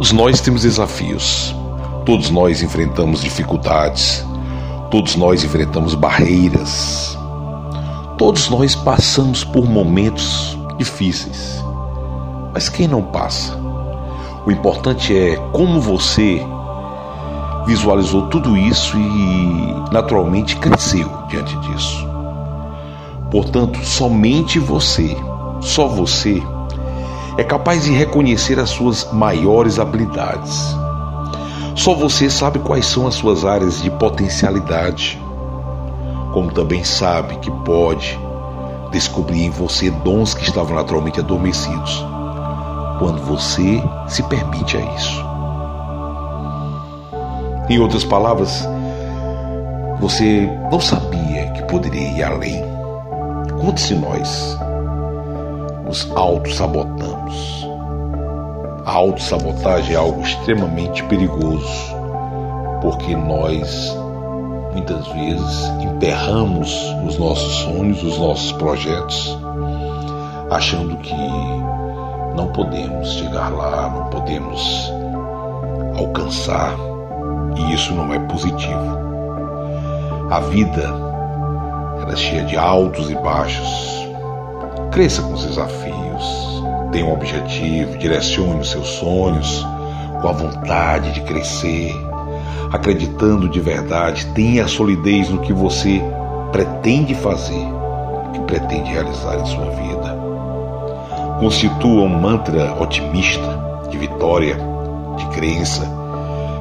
Todos nós temos desafios, todos nós enfrentamos dificuldades, todos nós enfrentamos barreiras, todos nós passamos por momentos difíceis. Mas quem não passa? O importante é como você visualizou tudo isso e naturalmente cresceu diante disso. Portanto, somente você, só você, é capaz de reconhecer as suas maiores habilidades. Só você sabe quais são as suas áreas de potencialidade, como também sabe que pode descobrir em você dons que estavam naturalmente adormecidos, quando você se permite a isso. Em outras palavras, você não sabia que poderia ir além. De nós nos auto-sabotamos? A autossabotagem é algo extremamente perigoso, porque nós muitas vezes emperramos os nossos sonhos, os nossos projetos, achando que não podemos chegar lá, não podemos alcançar, e isso não é positivo. A vida ela é cheia de altos e baixos. Cresça com os desafios, Tenha um objetivo, direcione os seus sonhos com a vontade de crescer, acreditando de verdade, tenha solidez no que você pretende fazer, que pretende realizar em sua vida. Constitua um mantra otimista, de vitória, de crença.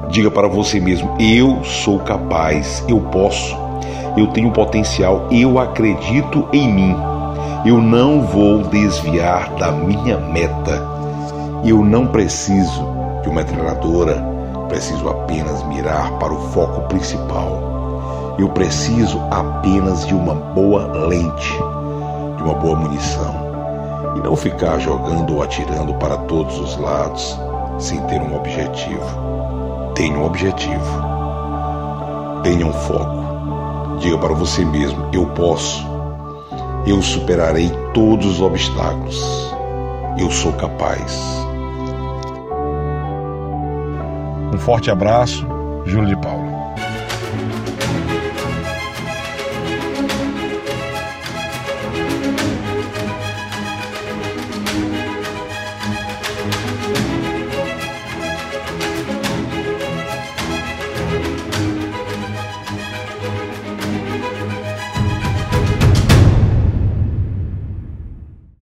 Diga para você mesmo: eu sou capaz, eu posso, eu tenho potencial, eu acredito em mim. Eu não vou desviar da minha meta. Eu não preciso de uma treinadora, preciso apenas mirar para o foco principal. Eu preciso apenas de uma boa lente, de uma boa munição e não ficar jogando ou atirando para todos os lados sem ter um objetivo. Tenha um objetivo. Tenha um foco. Diga para você mesmo: eu posso eu superarei todos os obstáculos. Eu sou capaz. Um forte abraço, Júlio de Paula.